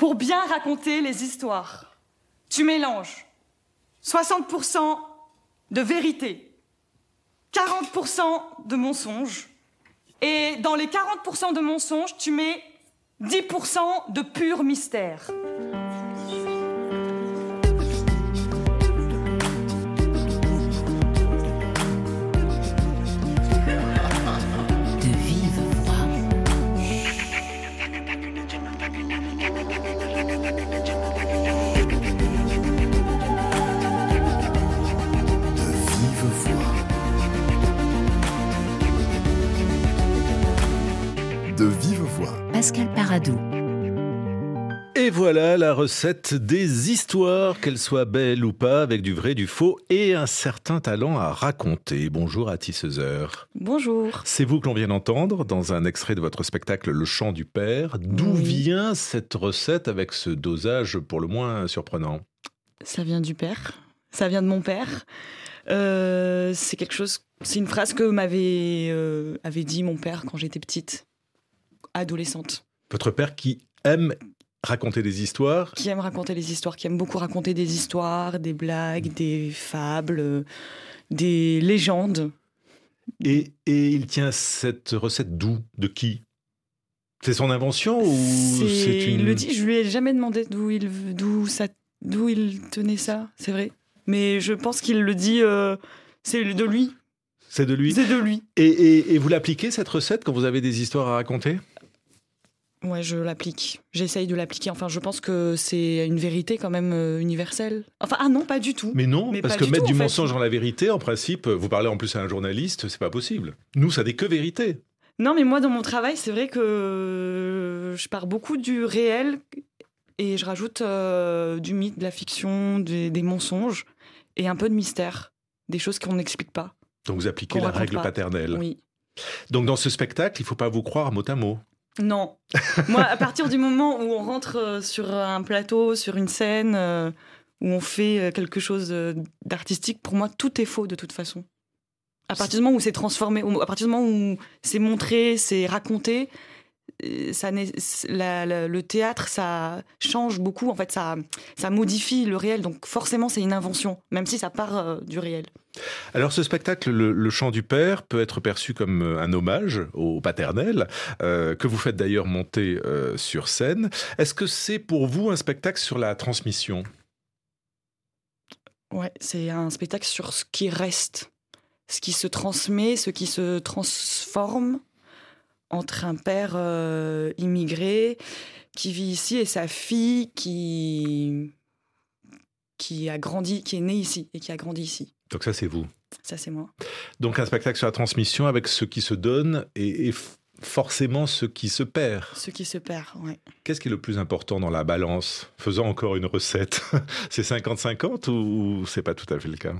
Pour bien raconter les histoires, tu mélanges 60% de vérité, 40% de mensonges, et dans les 40% de mensonges, tu mets 10% de pur mystère. Pascal Paradou. Et voilà la recette des histoires, qu'elles soient belles ou pas, avec du vrai, du faux et un certain talent à raconter. Bonjour à Tisseuseur. Bonjour. C'est vous que l'on vient d'entendre dans un extrait de votre spectacle Le chant du père. D'où Oui. vient cette recette avec ce dosage pour le moins surprenant? Ça vient du père. Ça vient de mon père. Euh, c'est quelque chose. C'est une phrase que m'avait euh, avait dit mon père quand j'étais petite, adolescente, Votre père qui aime raconter des histoires qui aime raconter les histoires, qui aime beaucoup raconter des histoires, des blagues, des fables, euh, des légendes. et, et il tient cette recette d'où De qui? C'est son invention ou C'est- une... Il le dit. Je lui ai jamais demandé d'où il ça il tenait ça. C'est vrai. Mais je pense qu'il le dit. euh, c'est de lui. C'est de lui C'est de lui. et, et- et vous l'appliquez cette recette quand vous avez des histoires à raconter? Ouais, je l'applique. J'essaye de l'appliquer. Enfin, je pense que c'est une vérité quand même euh, universelle. Enfin, ah non, pas du tout. Mais non, Mais parce que du mettre tout, du en fait. mensonge dans la vérité, en principe, vous parlez en plus à un journaliste, c'est pas possible. Nous, ça n'est que vérité. Non, mais moi, dans mon travail, c'est vrai que je pars beaucoup du réel et je rajoute euh, du mythe, de la fiction, des, des mensonges et un peu de mystère, des choses qu'on n'explique pas. Donc vous appliquez la règle pas. paternelle. Oui. Donc dans ce spectacle, il faut pas vous croire mot à mot. Non. Moi, à partir du moment où on rentre euh, sur un plateau, sur une scène, euh, où on fait euh, quelque chose d'artistique, pour moi, tout est faux de toute façon. À partir du moment où c'est transformé, à partir du moment où c'est montré, c'est raconté, ça, n'est- la- la- le théâtre, ça change beaucoup. En fait, ça, ça modifie le réel. Donc, forcément, c'est une invention, même si ça part euh, du réel. Alors ce spectacle, le, le chant du père, peut être perçu comme euh, un hommage au paternel, euh, que vous faites d'ailleurs monter euh, sur scène. Est-ce que c'est pour vous un spectacle sur la transmission? Ouais, c'est un spectacle sur ce qui reste, ce qui se transmet, ce qui se transforme entre un père euh, immigré qui vit ici et sa fille qui qui a grandi, qui est née ici et qui a grandi ici. Donc ça c'est vous. Ça, c'est moi. Donc un spectacle sur la transmission avec ce qui se donne et, forcément ce qui se perd. Ce qui se perd, ouais. Qu'est-ce qui est le plus important dans la balance? Faisons encore une recette. c'est 50-50 ou c'est pas tout à fait le cas?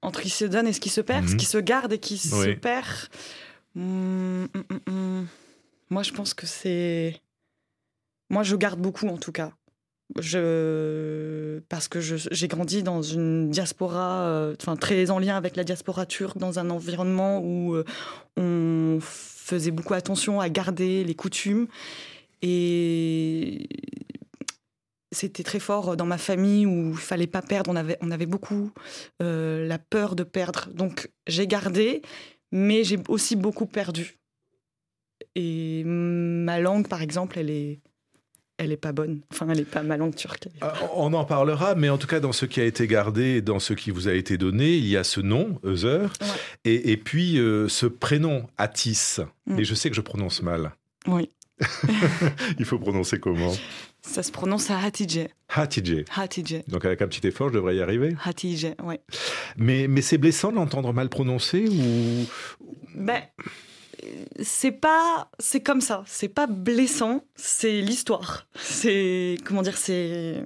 Entre ce qui se donne et ce qui se perd, ce Mhm. qui se garde et qui se Oui. perd. Hmm, hmm, hmm. Moi, je pense que c'est. Moi, je garde beaucoup, en tout cas. Je... Parce que j'ai grandi dans une diaspora, euh, enfin très en lien avec la diaspora turque, dans un environnement où euh, on faisait beaucoup attention à garder les coutumes. Et c'était très fort dans ma famille où il fallait pas perdre. On avait, on avait beaucoup euh, la peur de perdre. Donc j'ai gardé, mais j'ai aussi beaucoup perdu. Et ma langue, par exemple, elle est, elle est pas bonne. Enfin, elle est pas ma langue turque. Ah, On en parlera, mais en tout cas, dans ce qui a été gardé dans ce qui vous a été donné, il y a ce nom, Euser, Ouais. et, et puis euh, ce prénom, Atis. Mm. Et je sais que je prononce mal. Oui, Il faut prononcer comment? Ça se prononce à Hatije. Hatije. Donc avec un petit effort, je devrais y arriver. Hatije, ouais. Mais, mais c'est blessant de l'entendre mal prononcé ou Ben, c'est pas, c'est comme ça. C'est pas blessant. C'est l'histoire. C'est comment dire, c'est.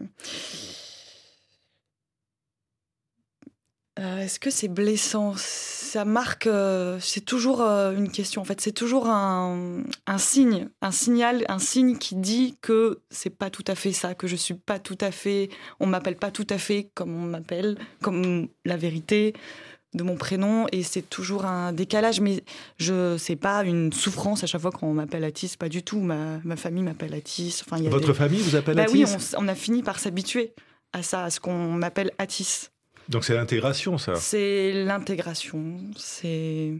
Euh, Est-ce que c'est blessant? Ça marque. euh, c'est toujours euh, une question. En fait, c'est toujours un, un signe, un signal, un signe qui dit que c'est pas tout à fait ça, que je suis pas tout à fait. On m'appelle pas tout à fait comme on m'appelle, comme la vérité. de mon prénom et c'est toujours un décalage, mais je c'est pas une souffrance à chaque fois qu'on m'appelle Atis, pas du tout. Ma, ma famille m'appelle Atis. Enfin, il y a Votre des- famille vous appelle Bah Atis oui, on, on a fini par s'habituer à ça, à ce qu'on m'appelle Atis. Donc c'est l'intégration, ça. C'est l'intégration, c'est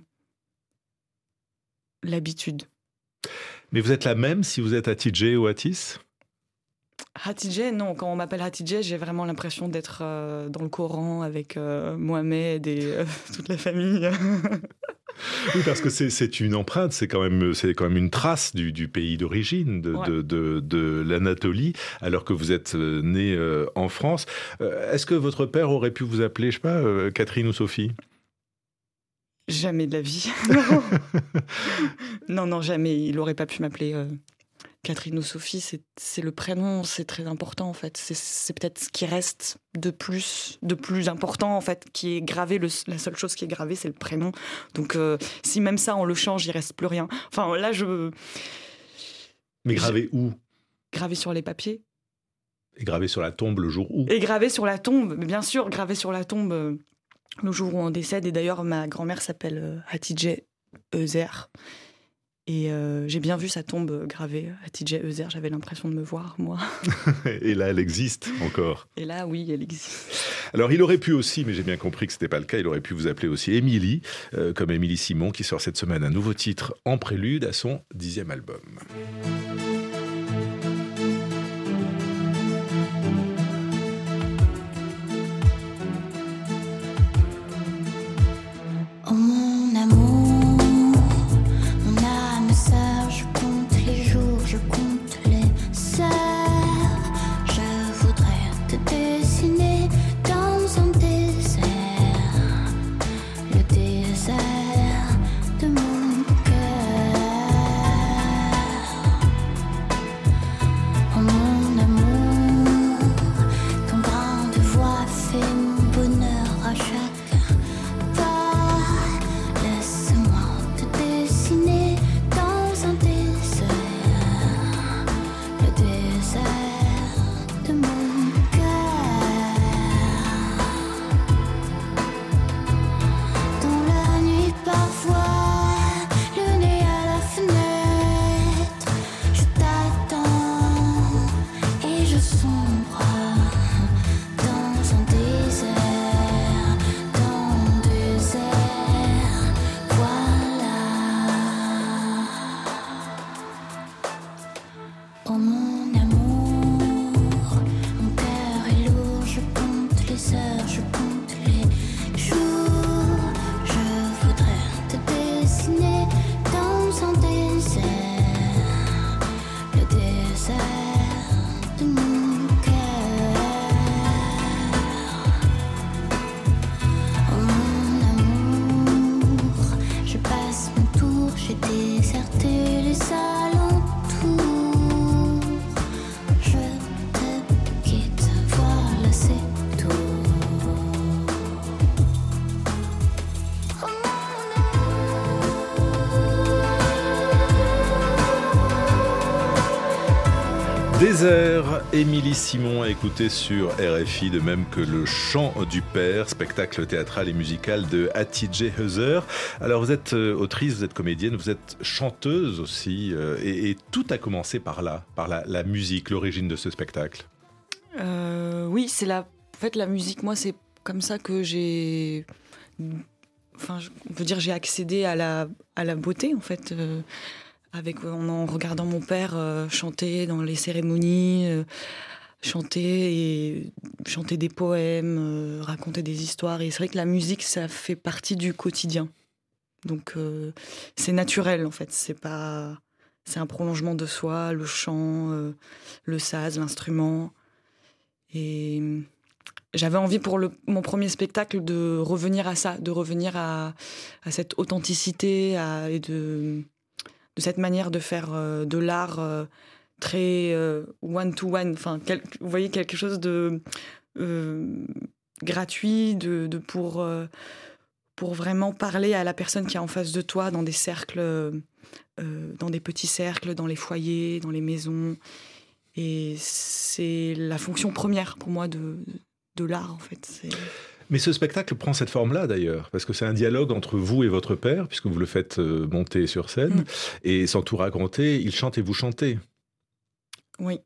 l'habitude. Mais vous êtes la même si vous êtes Atidje ou Atis Hatidje, non, quand on m'appelle Hatidje, j'ai vraiment l'impression d'être euh, dans le Coran avec euh, Mohamed et euh, toute la famille. Oui, parce que c'est- une empreinte, c'est quand même, quand même une trace du, du pays d'origine, de, Ouais. de, de, de l'Anatolie, alors que vous êtes né en France. Est-ce que votre père aurait pu vous appeler, je sais pas, Catherine ou Sophie? Jamais de la vie. non. non, non, jamais. Il n'aurait pas pu m'appeler Catherine ou Sophie. C'est- C'est le prénom, c'est très important en fait. C'est- C'est peut-être ce qui reste de plus, de plus important en fait, qui est gravé. Le- la seule chose qui est gravée, c'est le prénom. Donc euh, si même ça, on le change, il reste plus rien. Enfin là, je Mais gravé où? Gravé sur les papiers. Et gravé sur la tombe le jour où? Et gravé sur la tombe, mais bien sûr, gravé sur la tombe euh, le jour où on décède. Et d'ailleurs, ma grand-mère s'appelle euh, Hatidje Euzer. Et euh, j'ai bien vu sa tombe gravée, Hatidje Euzer. J'avais l'impression de me voir, moi. Et là, elle existe encore. Et là, oui, elle existe. Alors, il aurait pu aussi, mais j'ai bien compris que c'était pas le cas, il aurait pu vous appeler aussi Émilie, euh, comme Émilie Simon, qui sort cette semaine un nouveau titre en prélude à son dixième album. Déserté les alentours. Emilie Simon a écouté sur RFI, de même que Le Chant du Père, spectacle théâtral et musical de Atidje Heuser. Alors vous êtes euh, autrice, vous êtes comédienne, vous êtes chanteuse aussi, euh, et, tout a commencé par là, par la, la musique, l'origine de ce spectacle. Euh, oui, c'est la... En fait, la musique, moi, c'est comme ça que j'ai... Enfin, on peut dire j'ai accédé à la, à la beauté, en fait avec en, en regardant mon père euh, chanter dans les cérémonies, euh, chanter et chanter des poèmes, euh, raconter des histoires. Et c'est vrai que la musique, ça fait partie du quotidien. Donc euh, c'est naturel en fait. C'est pas. C'est un prolongement de soi, le chant, euh, le saz, l'instrument. Et euh, j'avais envie pour mon premier spectacle de revenir à ça, de revenir à, cette authenticité et de, de cette manière de faire euh, de l'art euh, très euh, one-to-one. Enfin, vous voyez, quelque chose de gratuit, de, pour, pour vraiment parler à la personne qui est en face de toi dans des cercles, dans des petits cercles, dans les foyers, dans les maisons. Et c'est la fonction première pour moi de, de l'art, en fait. Mais ce spectacle prend cette forme-là d'ailleurs, parce que c'est un dialogue entre vous et votre père, puisque vous le faites euh, monter sur scène, Mm. et sans tout raconter, il chante et vous chantez. Oui.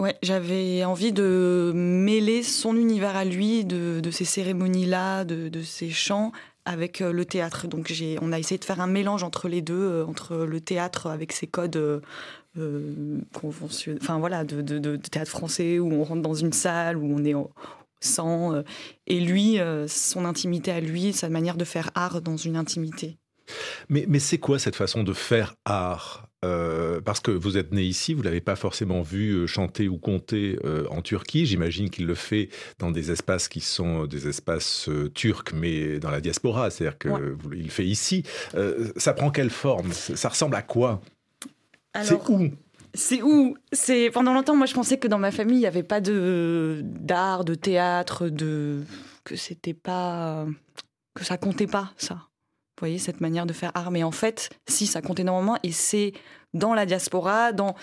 Ouais, j'avais envie de mêler son univers à lui, de, de ces cérémonies-là, de, de ces chants, avec euh, le théâtre. Donc on a essayé de faire un mélange entre les deux, euh, entre le théâtre avec ses codes euh, conventionnels, enfin voilà, de, de- théâtre français où on rentre dans une salle, où on est sang, euh, et lui, euh, son intimité à lui, sa manière de faire art dans une intimité. Mais, mais c'est quoi cette façon de faire art Euh, Parce que vous êtes né ici, vous l'avez pas forcément vu chanter ou compter euh, en Turquie. J'imagine qu'il le fait dans des espaces qui sont des espaces euh, turcs, mais dans la diaspora. C'est-à-dire qu'il Ouais. le fait ici. Euh, ça prend quelle forme? Ça ressemble à quoi? C'est où? C'est où? C'est pendant longtemps, moi, je pensais que dans ma famille, il n'y avait pas de d'art, de théâtre, de que c'était pas que ça comptait pas ça. Vous voyez cette manière de faire art, mais en fait, si ça compte énormément, et c'est dans la diaspora, dans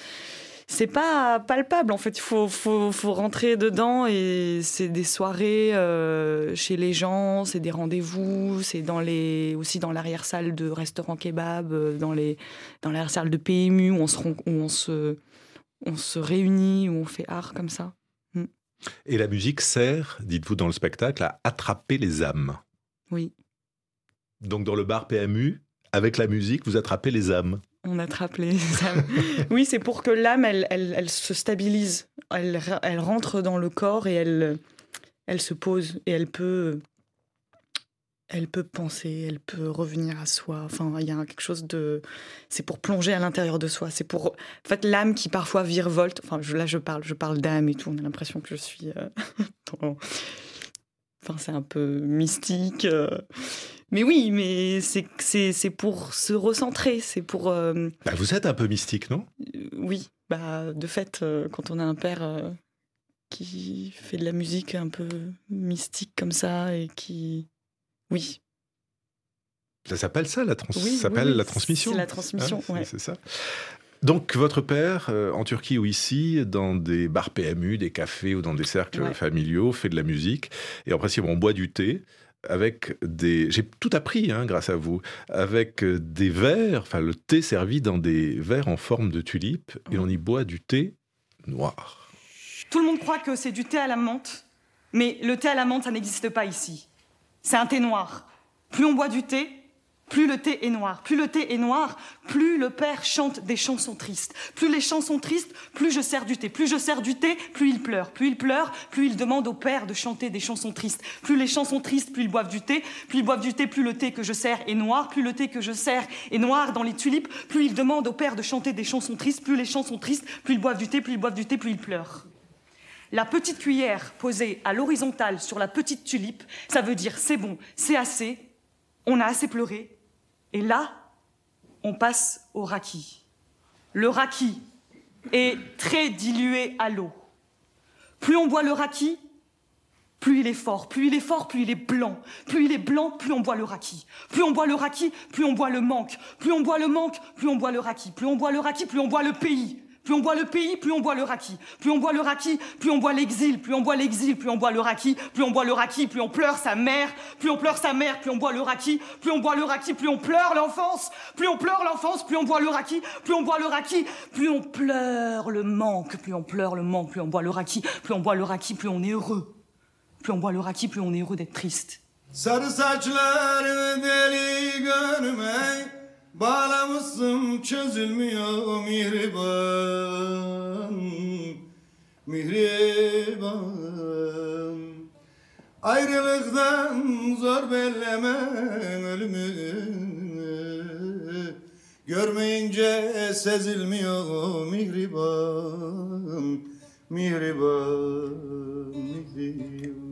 c'est pas palpable en fait. Il faut, faut, faut rentrer dedans et c'est des soirées euh, chez les gens, c'est des rendez-vous, c'est dans les aussi dans l'arrière-salle de restaurants kebab, euh, dans les dans l'arrière-salle de PMU où on se où on se on se réunit, où on fait art comme ça. Et la musique sert, dites-vous dans le spectacle, à attraper les âmes. Oui, Donc dans le bar PMU, avec la musique, vous attrapez les âmes. On attrape les âmes. oui, c'est pour que l'âme elle, elle, se stabilise, elle, elle rentre dans le corps et elle elle se pose et elle peut elle peut penser, elle peut revenir à soi. Enfin, il y a quelque chose de. C'est pour plonger à l'intérieur de soi. C'est pour. En fait, l'âme qui parfois virevolte. Enfin, là, je parle, je parle d'âme et tout. On a l'impression que je suis. euh, Enfin, c'est un peu mystique. euh. Mais oui, mais c'est c'est c'est pour se recentrer. C'est pour. euh, Bah, vous êtes un peu mystique, non? Euh, Oui, bah, de fait, euh, quand on a un père euh, qui fait de la musique un peu mystique comme ça et qui. Oui, Ça s'appelle ça, la, trans- Oui, ça s'appelle oui, oui, la transmission. c'est la transmission, Hein, c'est- ouais. C'est ça. Donc, votre père, euh, en Turquie ou ici, dans des bars PMU, des cafés ou dans des cercles Ouais. familiaux, fait de la musique. Et en principe, on boit du thé avec des... J'ai tout appris hein, grâce à vous. Avec des verres, enfin le thé servi dans des verres en forme de tulipe. Et Ouais. on y boit du thé noir. Tout le monde croit que c'est du thé à la menthe, mais le thé à la menthe, ça n'existe pas ici. C'est un thé noir. Plus on boit du thé, plus le thé est noir. Plus le thé est noir, plus le père chante des chansons tristes. Plus les chansons tristes, plus je sers du thé. Plus je sers du thé, plus il pleure. Plus il pleure, plus il demande au père de chanter des chansons tristes. Plus les chansons tristes, plus ils boivent du thé. Plus ils boivent du thé, plus le thé que je sers est noir. Plus le thé que je sers est noir dans les tulipes. Plus il demande au père de chanter des chansons tristes. Plus les chansons tristes, plus ils boivent du thé. Plus ils boivent du thé, plus ils pleurent. La petite cuillère posée à l'horizontale sur la petite tulipe, ça veut dire c'est bon, c'est assez, on a assez pleuré. Et là, on passe au raki. Le raki est très dilué à l'eau. Plus on boit le raki, plus il est fort. Plus il est fort, plus il est blanc. Plus il est blanc, plus on boit le raki. Plus on boit le raki, plus on boit le manque. Plus on boit le manque, plus on boit le raki. Plus on boit le raki, plus on boit le pays. Plus on boit le pays, plus on boit le raki. Plus on boit le raki, plus on boit l'exil. Plus on boit l'exil, plus on boit le raki. Plus on boit le raki, plus on pleure sa mère. Plus on pleure sa mère, plus on boit le raki. Plus on boit le raki, plus on pleure l'enfance. Plus on pleure l'enfance, plus on boit le raki. Plus on boit le raki, plus on pleure le manque. Plus on pleure le manque, plus on boit le raki. Plus on boit le raki, plus on est heureux. Plus on boit le raki, plus on est heureux d'être triste. Bağlamışsın çözülmüyor mihriban Mihriban. Ayrılıktan zor belleme ölümü Görmeyince sezilmiyor mihriban Mihriban Mihriban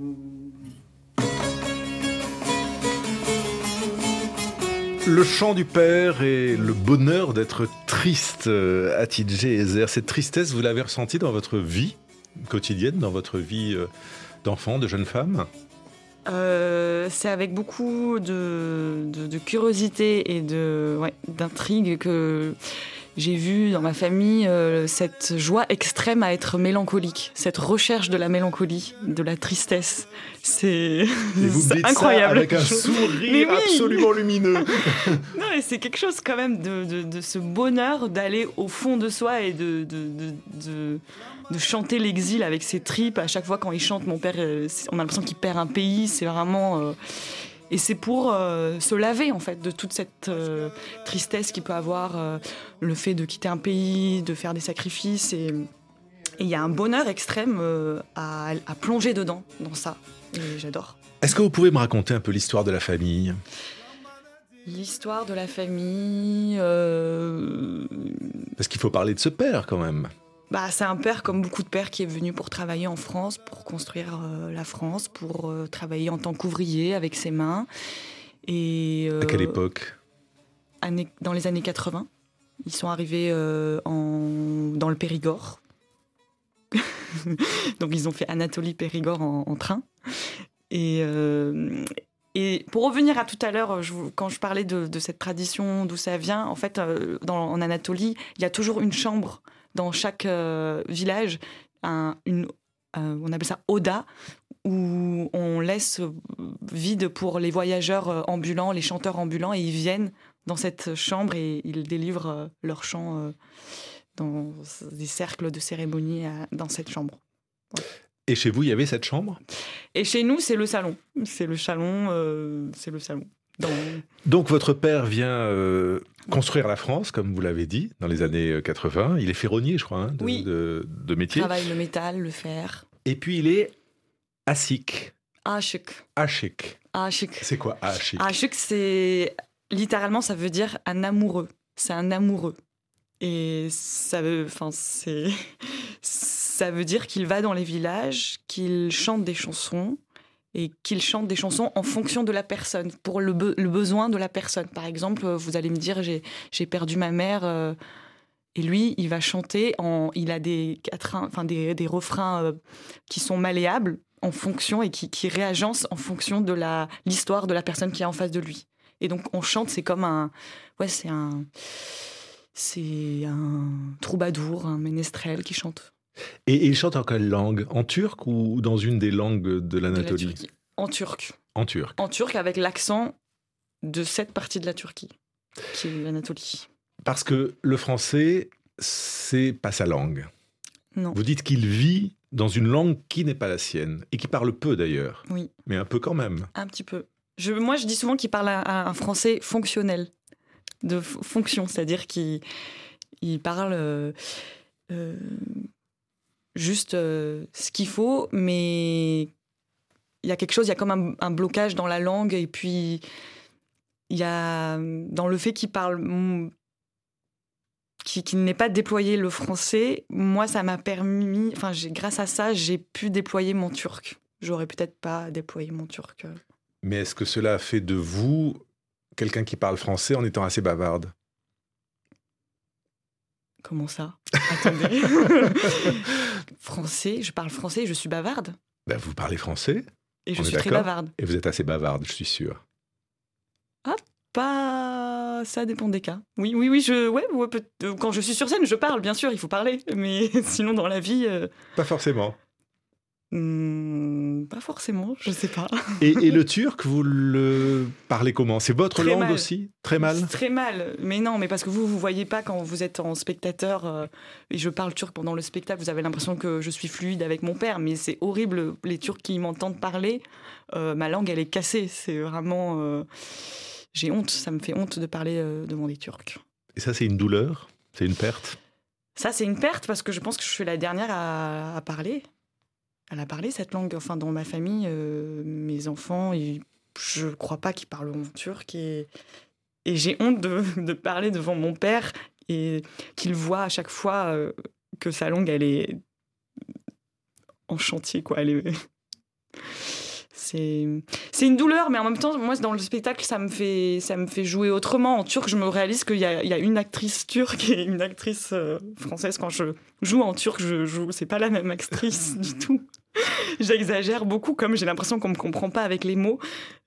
Le chant du père et le bonheur d'être triste, euh, Atidje Ezer. Cette tristesse, vous l'avez ressentie dans votre vie quotidienne, dans votre vie euh, d'enfant, de jeune femme? Euh, c'est avec beaucoup de, curiosité et d'intrigue que j'ai vu dans ma famille euh, cette joie extrême à être mélancolique, cette recherche de la mélancolie, de la tristesse. C'est dites ça incroyable. avec un sourire oui. absolument lumineux. Non, et c'est quelque chose quand même de, de- de ce bonheur d'aller au fond de soi et de, de, de, chanter l'exil avec ses tripes. À chaque fois quand il chante, mon père, euh, on a l'impression qu'il perd un pays. C'est vraiment. euh, et c'est pour euh, se laver en fait de toute cette euh, tristesse qu'il peut avoir, euh, le fait de quitter un pays, de faire des sacrifices. Et il y a un bonheur extrême à, à plonger dedans, dans ça. Et j'adore. Est-ce que vous pouvez me raconter un peu l'histoire de la famille? L'histoire de la famille. Parce qu'il faut parler de ce père quand même. Bah, c'est un père comme beaucoup de pères qui est venu pour travailler en France, pour construire euh, la France, pour euh, travailler en tant qu'ouvrier avec ses mains. Et À quelle euh, époque? Année- Dans les années 80. Ils sont arrivés euh, en, dans le Périgord. Donc ils ont fait Anatolie-Périgord en, en train. Et, euh, et pour revenir à tout à l'heure, quand je parlais de, de cette tradition, d'où ça vient, en fait, euh, dans, en Anatolie, il y a toujours une chambre dans chaque euh, village, un- une, euh, on appelle ça Oda, où on laisse vide pour les voyageurs euh, ambulants, les chanteurs ambulants, et ils viennent dans cette chambre et ils délivrent leur chant dans des cercles de cérémonie dans cette chambre. Et chez vous, il y avait cette chambre? Et chez nous, c'est le salon. C'est le salon. euh, c'est le salon. Donc votre père vient euh, construire la France, comme vous l'avez dit, dans les années euh, 80. Il est ferronnier, je crois, hein, de, Oui. de- de métier. Travaille le métal, le fer. Et puis il est asique, Ashik. achic. Ashik. C'est quoi achic Ashik, c'est littéralement, ça veut dire un amoureux. C'est un amoureux. Et ça veut, enfin, c'est, ça veut dire qu'il va dans les villages, qu'il chante des chansons et qu'il chante des chansons en fonction de la personne, pour le, le besoin de la personne. Par exemple, vous allez me dire, j'ai, perdu ma mère. euh, et lui, il va chanter en, il a des quatrains, enfin des, des refrains euh, qui sont malléables en fonction et qui, qui réagencent en fonction de l'histoire de la personne qui est en face de lui. Et donc on chante, c'est comme un, ouais, c'est un, c'est un troubadour, un ménestrel qui chante. Et, et il chante en quelle langue? En turc ou dans une des langues de de la l'Anatolie. En turc, En turc. en turc avec l'accent de cette partie de la Turquie, qui est l'Anatolie. Parce que le français, c'est pas sa langue. Non. Vous dites qu'il vit dans une langue qui n'est pas la sienne et qui parle peu d'ailleurs, Oui, mais un peu quand même. un petit peu. Je, moi, je dis souvent qu'il parle un, un français fonctionnel, de fonction, c'est-à-dire qu'il il parle euh, euh, juste euh, ce qu'il faut, mais il y a quelque chose, il y a comme un, un blocage dans la langue, et puis il y a dans le fait qu'il parle, mm, qui, qui n'est pas déployé le français, moi, ça m'a permis, enfin, j'ai- grâce à ça, j'ai pu déployer mon turc. J'aurais peut-être pas déployé mon turc. Mais est-ce que cela a fait de vous quelqu'un qui parle français en étant assez bavarde? Comment ça? Attendez. français, je parle français, je suis bavarde. Ben, Vous parlez français Et je suis très bavarde. et vous êtes assez bavarde, je suis sûr. Pas. Ça dépend des cas. Oui, oui, oui, je. Ouais, ouais, peut- quand je suis sur scène, je parle, bien sûr, il faut parler. Mais sinon, dans la vie. euh, Pas forcément. Hmm, pas forcément, je sais pas. Et, et le turc, vous le parlez comment? C'est votre Très langue mal. aussi? Très mal? Très mal. Mais non, mais parce que vous, vous voyez pas quand vous êtes en spectateur euh, et je parle turc pendant le spectacle, vous avez l'impression que je suis fluide avec mon père, mais c'est horrible. Les Turcs qui m'entendent parler, euh, ma langue, elle est cassée. C'est vraiment. euh, J'ai honte, ça me fait honte de parler devant des Turcs. Et ça, c'est une douleur? C'est une perte? Ça, c'est une perte parce que je pense que je suis la dernière à, à parler. Elle a parlé cette langue. Enfin, dans ma famille, euh, mes enfants, je crois pas qu'ils parlent turc. Et, j'ai honte de, parler devant mon père et qu'il voit à chaque fois euh, que sa langue, elle est en chantier, quoi. C'est c'est une douleur, mais en même temps, moi, dans le spectacle, ça me fait, ça me fait jouer autrement. En turc, je me réalise qu'il y a, il y a une actrice turque et une actrice euh, française. Quand je joue en turc, je joue, c'est pas la même actrice du tout. J'exagère beaucoup, comme j'ai l'impression qu'on me comprend pas avec les mots.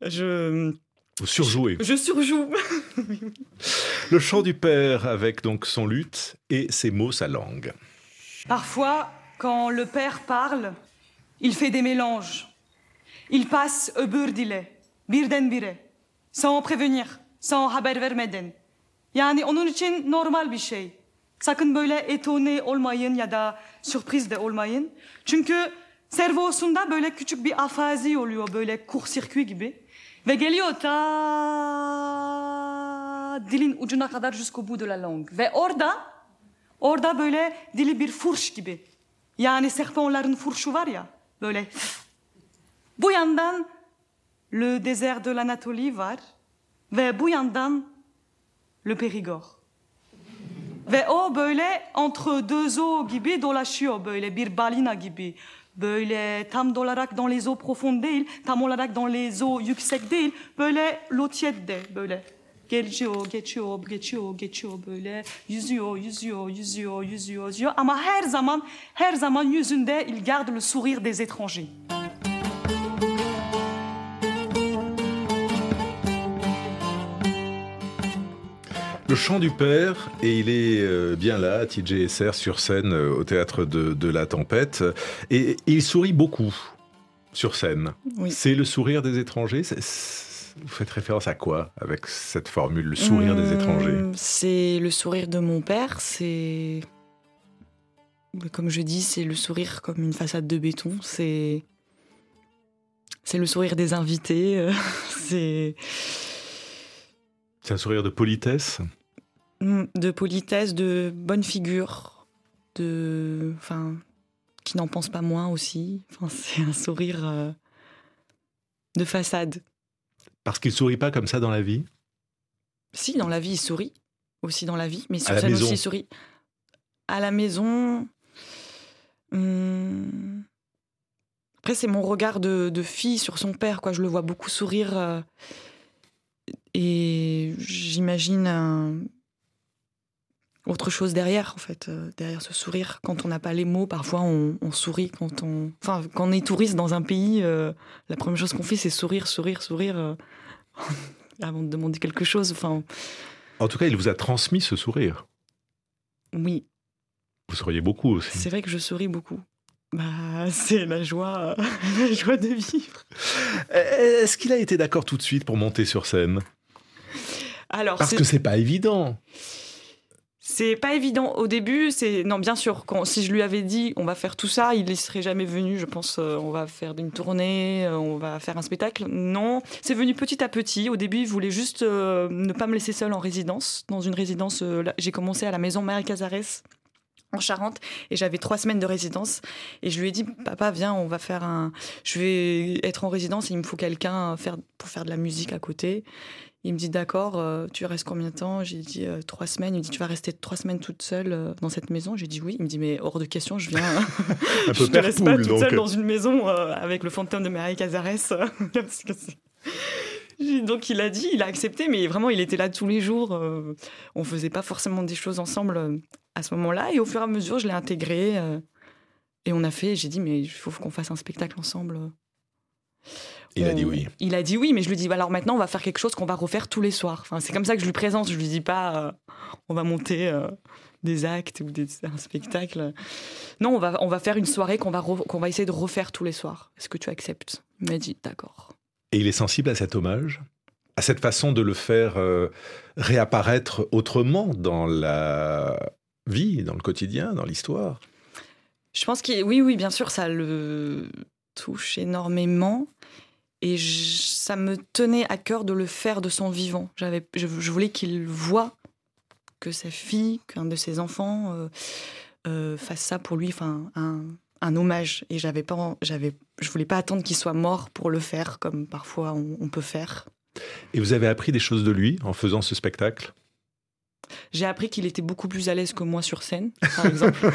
Je, Vous surjouez. Je surjoue. Le chant du père avec donc son luth et ses mots, sa langue. Parfois, quand le père parle, il fait des mélanges. Il passe öbür dile, birdenbire, sans prévenir, sans haber vermeden. Yani onun için normal bir şey. Sakın böyle etone olmayın ya da sürpriz de olmayın. Çünkü servosunda böyle küçük bir afazi oluyor böyle kursirküi gibi. Ve geliyor ta dilin ucuna kadar jusqu'au bout de la langue. Ve orada, orada böyle dili bir furş gibi. Yani serpenların furşu var ya, böyle. Bu yandan le désert de l'Anatolie var ve bu yandan le Périgord. Ve o böyle entre deux eaux gibi dolaşıyor böyle bir balina gibi. Böyle tam olarak dans les eaux profondes değil, tam olarak dans les eaux yüksek değil. Böyle de böyle. Geçiyor, geçiyor, geçiyor, geçiyor böyle. Yüzüyor, yüzüyor, yüzüyor, yüzüyor, yüzüyor. Ama her zaman, her zaman yüzünde il garde le sourire des étrangers. Le chant du père, et il est euh, bien là, TJSR sur scène euh, au théâtre de, de la tempête, et il sourit beaucoup sur scène. Oui. C'est le sourire des étrangers. Vous faites référence à quoi avec cette formule, le sourire des Hum, étrangers? C'est le sourire de mon père, c'est. Comme je dis, c'est le sourire comme une façade de béton, c'est. C'est le sourire des invités, euh, c'est. C'est un sourire de politesse. Mm, de politesse, de bonne figure, de, enfin, qui n'en pense pas moins aussi. Enfin, c'est un sourire euh, de façade. Parce qu'il sourit pas comme ça dans la vie? Si, dans la vie, il sourit aussi dans la vie, mais sur scène aussi, il sourit. À la maison. hum, Après, c'est mon regard de, de fille sur son père, quoi. Je le vois beaucoup sourire. euh, Et j'imagine un- autre chose derrière, en fait, euh, derrière ce sourire. Quand on n'a pas les mots, parfois on, on sourit. Quand on, enfin, quand on est touriste dans un pays, euh, la première chose qu'on fait, c'est sourire, sourire, sourire, euh, avant de demander quelque chose. Enfin, En tout cas, il vous a transmis ce sourire. oui, Vous souriez beaucoup aussi. c'est vrai que je souris beaucoup. Bah, c'est la joie, la joie de vivre. Est-ce qu'il a été d'accord tout de suite pour monter sur scène? Alors, Parce que c'est pas évident. C'est pas évident au début. C'est non, bien sûr. Quand, si je lui avais dit on va faire tout ça, il ne serait jamais venu. Je pense euh, on va faire une tournée, euh, on va faire un spectacle. Non, c'est venu petit à petit. Au début, il voulait juste euh, ne pas me laisser seule en résidence. Dans une résidence, j'ai commencé à la maison Mère Casares en Charente et j'avais trois semaines de résidence et je lui ai dit papa viens on va faire un je vais être en résidence et il me faut quelqu'un faire pour faire de la musique à côté il me dit d'accord, euh, tu restes combien de temps? J'ai dit euh, trois semaines. Il me dit tu vas rester trois semaines toute seule euh, dans cette maison? J'ai dit oui. Il me dit mais hors de question, je viens. Un je peu te laisse pas toute donc. seule dans une maison avec le fantôme de Marie Cazares. Parce que c'est- J'ai- donc il a dit, il a accepté, mais vraiment il était là tous les jours. on faisait pas forcément des choses ensemble à ce moment-là. Et au fur et à mesure, je l'ai intégré. euh, et on a fait. J'ai dit mais il faut qu'on fasse un spectacle ensemble. Il a dit oui. Il a dit oui, mais je lui dis alors maintenant on va faire quelque chose qu'on va refaire tous les soirs. Enfin, c'est comme ça que je lui présente. Je lui dis pas euh, on va monter euh, des actes ou des, un spectacle. Non, on va on va faire une soirée qu'on va qu'on va essayer de refaire tous les soirs. Est-ce que tu acceptes? Il m'a dit d'accord. Et il est sensible à cet hommage À cette façon de le faire euh, réapparaître autrement dans la vie, dans le quotidien, dans l'histoire Je pense que oui, oui, bien sûr, ça le touche énormément. Et je- ça me tenait à cœur de le faire de son vivant. J'avais, je, je voulais qu'il voit que sa fille, qu'un de ses enfants euh, euh, fasse ça pour lui, enfin un, un hommage. Et j'avais pas, j'avais, je voulais pas attendre qu'il soit mort pour le faire, comme parfois on, on peut faire. Et vous avez appris des choses de lui en faisant ce spectacle? J'ai appris qu'il était beaucoup plus à l'aise que moi sur scène, par exemple.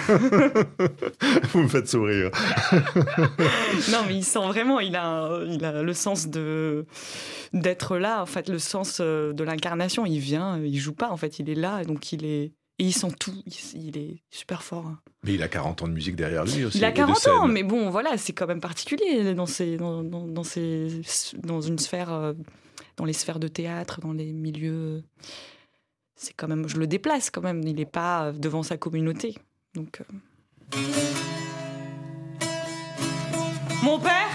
Vous me faites sourire. non, mais il sent vraiment, il a, il a le sens de d'être là, en fait, le sens euh, de l'incarnation. Il vient, il joue pas, en fait, il est là, donc il est et il sent tout. Il, il est super fort. Mais il a 40 ans de musique derrière lui aussi. Il a et de 40 ans, mais bon, voilà, c'est quand même particulier dans ces, dans, dans, dans ces, dans une sphère euh, dans les sphères de théâtre, dans les milieux. C'est quand même, je le déplace quand même. Il n'est pas euh, devant sa communauté. Donc. euh. Mon père,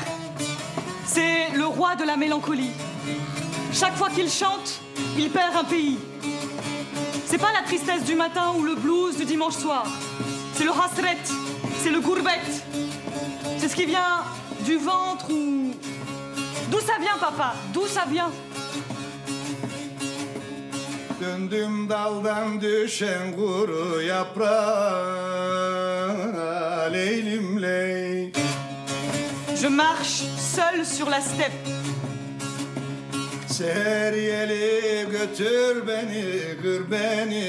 c'est le roi de la mélancolie. Chaque fois qu'il chante, il perd un pays. C'est pas la tristesse du matin ou le blues du dimanche soir. C'est le hasret, c'est le gourbet. C'est ce qui vient du ventre ou. D'où ça vient, papa? D'où ça vient? Döndüm daldan düşen kuru yaprağa Leylim ley. Je marche seul sur la steppe. Seher yeli götür beni Kır beni.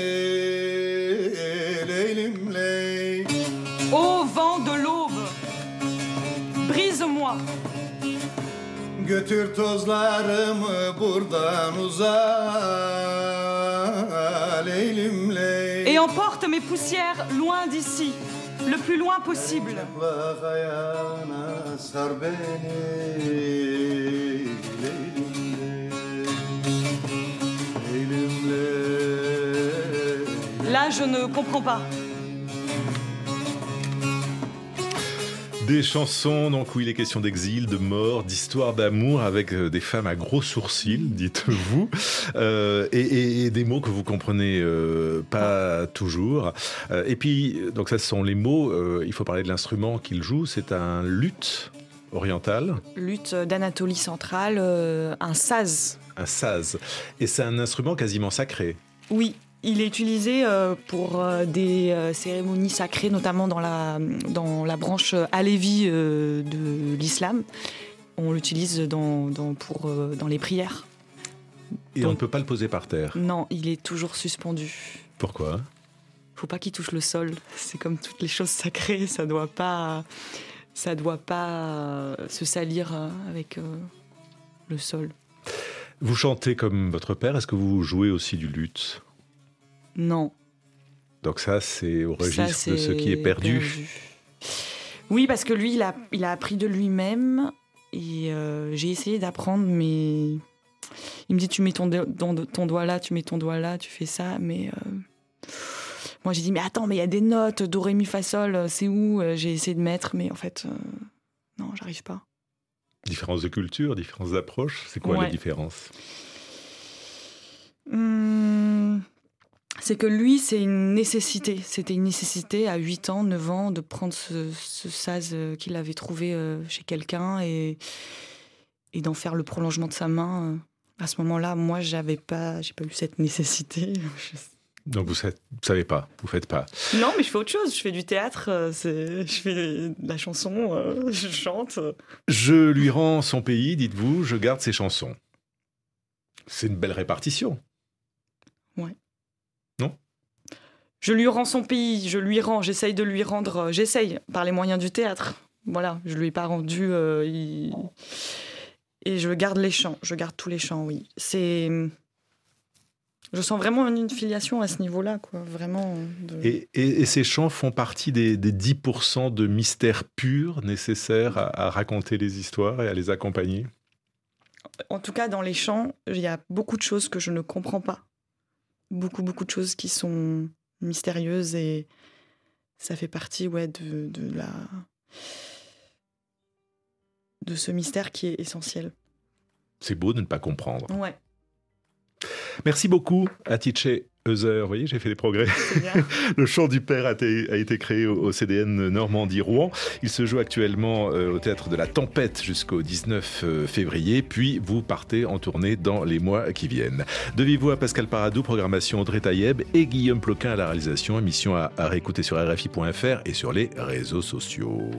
Leylim ley. Ô vent de l'aube, brise-moi. Götür tozlarımı buradan ley Et emporte mes poussières loin d'ici, le plus loin possible. Là, je ne comprends pas. Des chansons donc où il est question d'exil, de mort, d'histoire d'amour avec euh, des femmes à gros sourcils, dites-vous, euh, et, et- et des mots que vous comprenez euh, pas toujours. Euh, et puis, donc ça, ce sont les mots. il faut parler de l'instrument qu'il joue. C'est un luth oriental, Lutte d'Anatolie centrale, un saz. un saz, et c'est un instrument quasiment sacré. Oui, il est utilisé euh, pour euh, des euh, cérémonies sacrées, notamment dans la, dans la branche alévi de l'islam. On l'utilise dans, dans, pour, dans les prières. Et on ne peut pas le poser par terre. Non, il est toujours suspendu. Pourquoi? Faut pas qu'il touche le sol. C'est comme toutes les choses sacrées, ça doit pas, ça doit pas se salir avec le sol. Vous chantez comme votre père. Est-ce que vous jouez aussi du luth? Non. Donc ça, c'est au ça, registre de ce qui est perdu. Oui, parce que lui, il a, il a appris de lui-même et euh, j'ai essayé d'apprendre, mais il me dit tu mets ton, do- ton, ton doigt là, tu mets ton doigt là, tu fais ça, mais euh, moi j'ai dit mais attends, mais il y a des notes, do ré mi fa sol, euh, c'est où J'ai essayé de mettre, mais en fait euh, non, j'arrive pas. Différence de culture, différence d'approche. C'est quoi la différence? Hum, c'est que lui, c'est une nécessité. C'était une nécessité à 8 ans, 9 ans de prendre ce, ce saz euh, qu'il avait trouvé euh, chez quelqu'un et, et d'en faire le prolongement de sa main. euh. À ce moment-là, moi, j'avais pas, j'ai pas eu cette nécessité. Donc vous ne savez pas, vous faites pas. Non, mais je fais autre chose. Je fais du théâtre, je fais de la chanson, je chante. Je lui rends son pays, dites-vous, je garde ses chansons. C'est une belle répartition. Je lui rends son pays, je lui rends, j'essaye de lui rendre, euh, j'essaye par les moyens du théâtre. Voilà, je lui ai pas rendu. euh, il- Et je garde les chants, je garde tous les chants, oui. C'est. Je sens vraiment une filiation à ce niveau-là, quoi. Vraiment. de- Et, et- et ces chants font partie des, des 10% de mystère pur nécessaires à, à raconter les histoires et à les accompagner? En tout cas, dans les chants, il y a beaucoup de choses que je ne comprends pas. Beaucoup, beaucoup de choses qui sont mystérieuses et ça fait partie, ouais, de, de la. de ce mystère qui est essentiel. C'est beau de ne pas comprendre. Ouais, Merci beaucoup à Heuser. Vous voyez, j'ai fait des progrès. Le chant du père a été, a été créé au, au CDN Normandie-Rouen. Il se joue actuellement euh, au théâtre de la Tempête jusqu'au 19 euh, février. Puis vous partez en tournée dans les mois qui viennent. De vive voix, Pascal Paradou, programmation Audrey Taïeb et Guillaume Ploquin à la réalisation. Émission à, à réécouter sur RFI.fr et sur les réseaux sociaux.